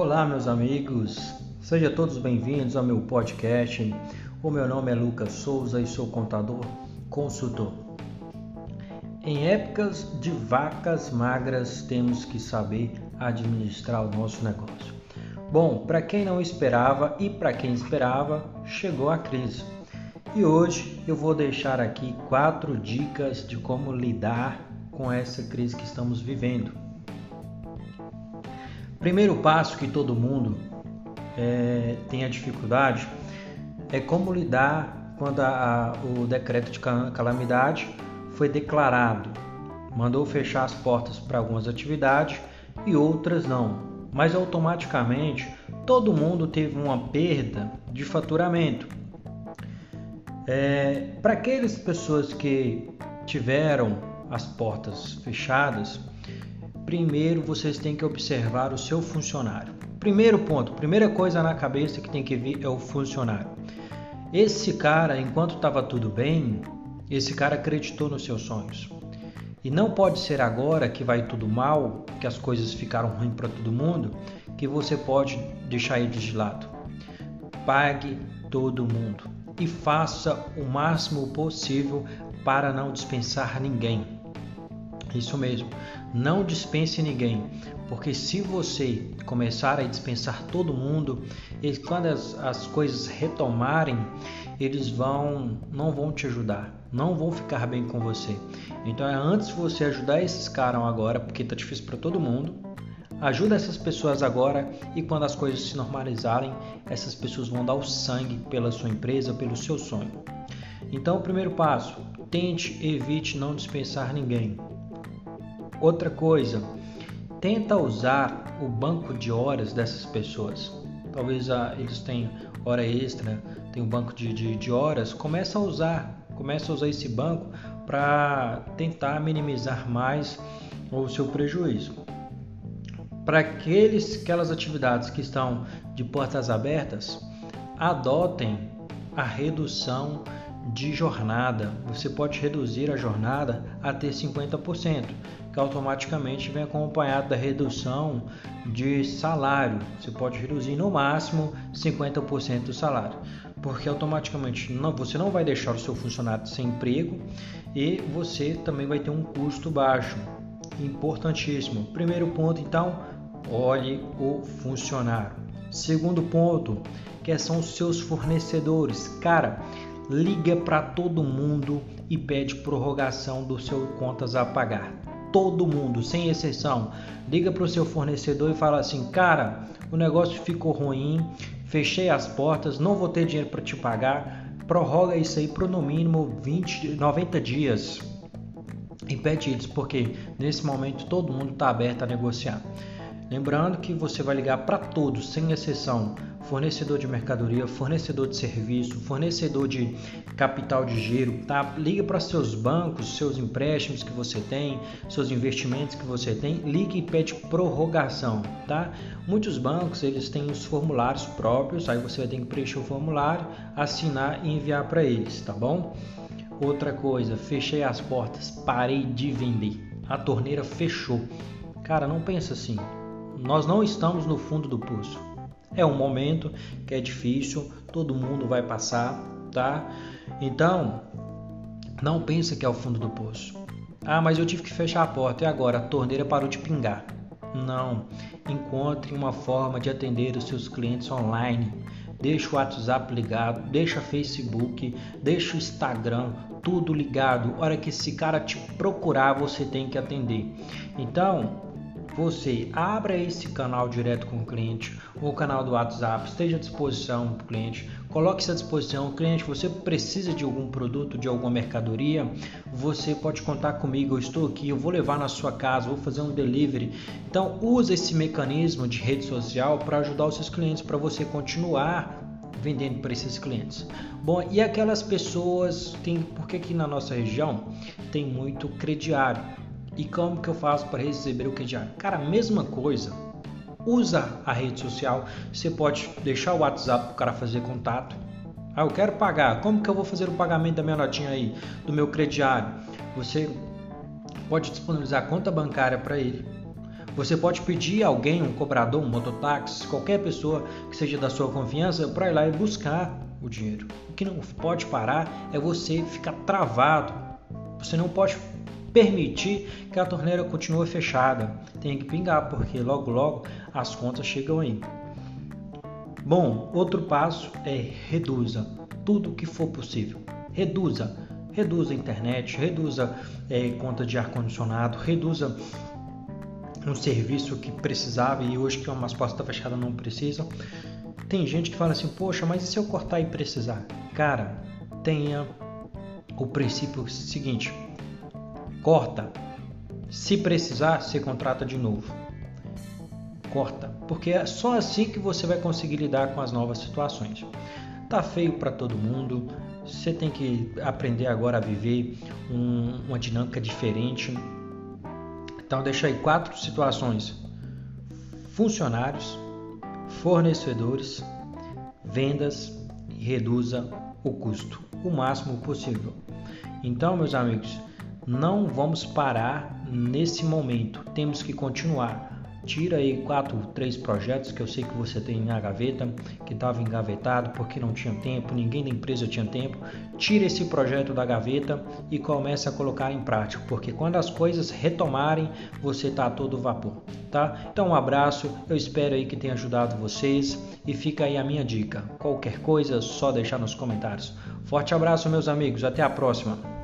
Olá, meus amigos, sejam todos bem-vindos ao meu podcast. O meu nome é Lucas Souza e sou contador consultor. Em épocas de vacas magras, temos que saber administrar o nosso negócio. Bom, para quem não esperava e para quem esperava, chegou a crise. E hoje eu vou deixar aqui quatro dicas de como lidar com essa crise que estamos vivendo. Primeiro passo que todo mundo é, tem a dificuldade é como lidar quando a, a, o decreto de calamidade foi declarado. Mandou fechar as portas para algumas atividades e outras não. Mas automaticamente todo mundo teve uma perda de faturamento. É, para aquelas pessoas que tiveram as portas fechadas, primeiro vocês têm que observar o seu funcionário. Primeiro ponto, primeira coisa na cabeça que tem que vir é o funcionário. Esse cara, enquanto estava tudo bem, esse cara acreditou nos seus sonhos. E não pode ser agora que vai tudo mal, que as coisas ficaram ruins para todo mundo, que você pode deixar ele de lado. Pague todo mundo e faça o máximo possível para não dispensar ninguém. Isso mesmo, não dispense ninguém, porque se você começar a dispensar todo mundo, quando as, as coisas retomarem, eles vão não vão te ajudar, não vão ficar bem com você. Então é antes você ajudar esses caras agora, porque tá difícil para todo mundo. Ajuda essas pessoas agora e quando as coisas se normalizarem, essas pessoas vão dar o sangue pela sua empresa, pelo seu sonho. Então, o primeiro passo, tente, evite não dispensar ninguém. Outra coisa, tenta usar o banco de horas dessas pessoas. Talvez ah, eles tenham hora extra, tem um banco de, de, de horas. Começa a usar, começa a usar esse banco para tentar minimizar mais o seu prejuízo. Para aqueles, aquelas atividades que estão de portas abertas, adotem a redução de jornada. Você pode reduzir a jornada até 50%, que automaticamente vem acompanhado da redução de salário. Você pode reduzir no máximo 50% do salário, porque automaticamente não, você não vai deixar o seu funcionário sem emprego e você também vai ter um custo baixo. Importantíssimo. Primeiro ponto, então, olhe o funcionário. Segundo ponto, que são os seus fornecedores. Cara, liga para todo mundo e pede prorrogação do seu contas a pagar. Todo mundo, sem exceção, liga para o seu fornecedor e fala assim: "Cara, o negócio ficou ruim, fechei as portas, não vou ter dinheiro para te pagar, prorroga isso aí por no mínimo 20, 90 dias". E pede eles, porque nesse momento todo mundo está aberto a negociar. Lembrando que você vai ligar para todos, sem exceção, fornecedor de mercadoria, fornecedor de serviço, fornecedor de capital de giro, tá? Liga para seus bancos, seus empréstimos que você tem, seus investimentos que você tem, ligue e pede prorrogação, tá? Muitos bancos, eles têm os formulários próprios, aí você vai ter que preencher o formulário, assinar e enviar para eles, tá bom? Outra coisa, fechei as portas, parei de vender. A torneira fechou. Cara, não pensa assim. Nós não estamos no fundo do poço. É um momento que é difícil, todo mundo vai passar, tá? Então, não pense que é o fundo do poço. Ah, mas eu tive que fechar a porta e agora a torneira parou de pingar. Não. Encontre uma forma de atender os seus clientes online. Deixa o WhatsApp ligado, deixa o Facebook, deixa o Instagram, tudo ligado. A hora que esse cara te procurar, você tem que atender. Então, você abra esse canal direto com o cliente, o canal do WhatsApp, esteja à disposição para o cliente, coloque-se à disposição. Cliente, você precisa de algum produto, de alguma mercadoria, você pode contar comigo, eu estou aqui, eu vou levar na sua casa, vou fazer um delivery. Então, use esse mecanismo de rede social para ajudar os seus clientes, para você continuar vendendo para esses clientes. Bom, e aquelas pessoas, tem, porque aqui na nossa região tem muito crediário. E como que eu faço para receber o crediário? Cara, mesma coisa. Usa a rede social. Você pode deixar o WhatsApp para o cara fazer contato. Ah, eu quero pagar. Como que eu vou fazer o pagamento da minha notinha aí, do meu crediário? Você pode disponibilizar conta bancária para ele. Você pode pedir a alguém, um cobrador, um mototáxi, qualquer pessoa que seja da sua confiança, para ir lá e buscar o dinheiro. O que não pode parar é você ficar travado. Você não pode permitir que a torneira continue fechada. Tem que pingar, porque logo logo as contas chegam aí. Bom, outro passo é reduza tudo que for possível. Reduza, reduza a internet, reduza é, conta de ar condicionado, reduza um serviço que precisava e hoje que uma porta está fechada não precisa. Tem gente que fala assim, poxa, mas e se eu cortar e precisar? Cara, tenha o princípio seguinte: corta. Se precisar, você contrata de novo. Corta, porque é só assim que você vai conseguir lidar com as novas situações. Tá feio para todo mundo. Você tem que aprender agora a viver um, uma dinâmica diferente. Então deixa aí quatro situações: funcionários, fornecedores, vendas e reduza o custo o máximo possível. Então, meus amigos, não vamos parar nesse momento. Temos que continuar. Tira aí quatro, três projetos que eu sei que você tem na gaveta, que estava engavetado porque não tinha tempo, ninguém da empresa tinha tempo. Tira esse projeto da gaveta e comece a colocar em prática, porque quando as coisas retomarem, você está a todo vapor, tá? Então um abraço, eu espero aí que tenha ajudado vocês e fica aí a minha dica. Qualquer coisa, só deixar nos comentários. Forte abraço, meus amigos, até a próxima.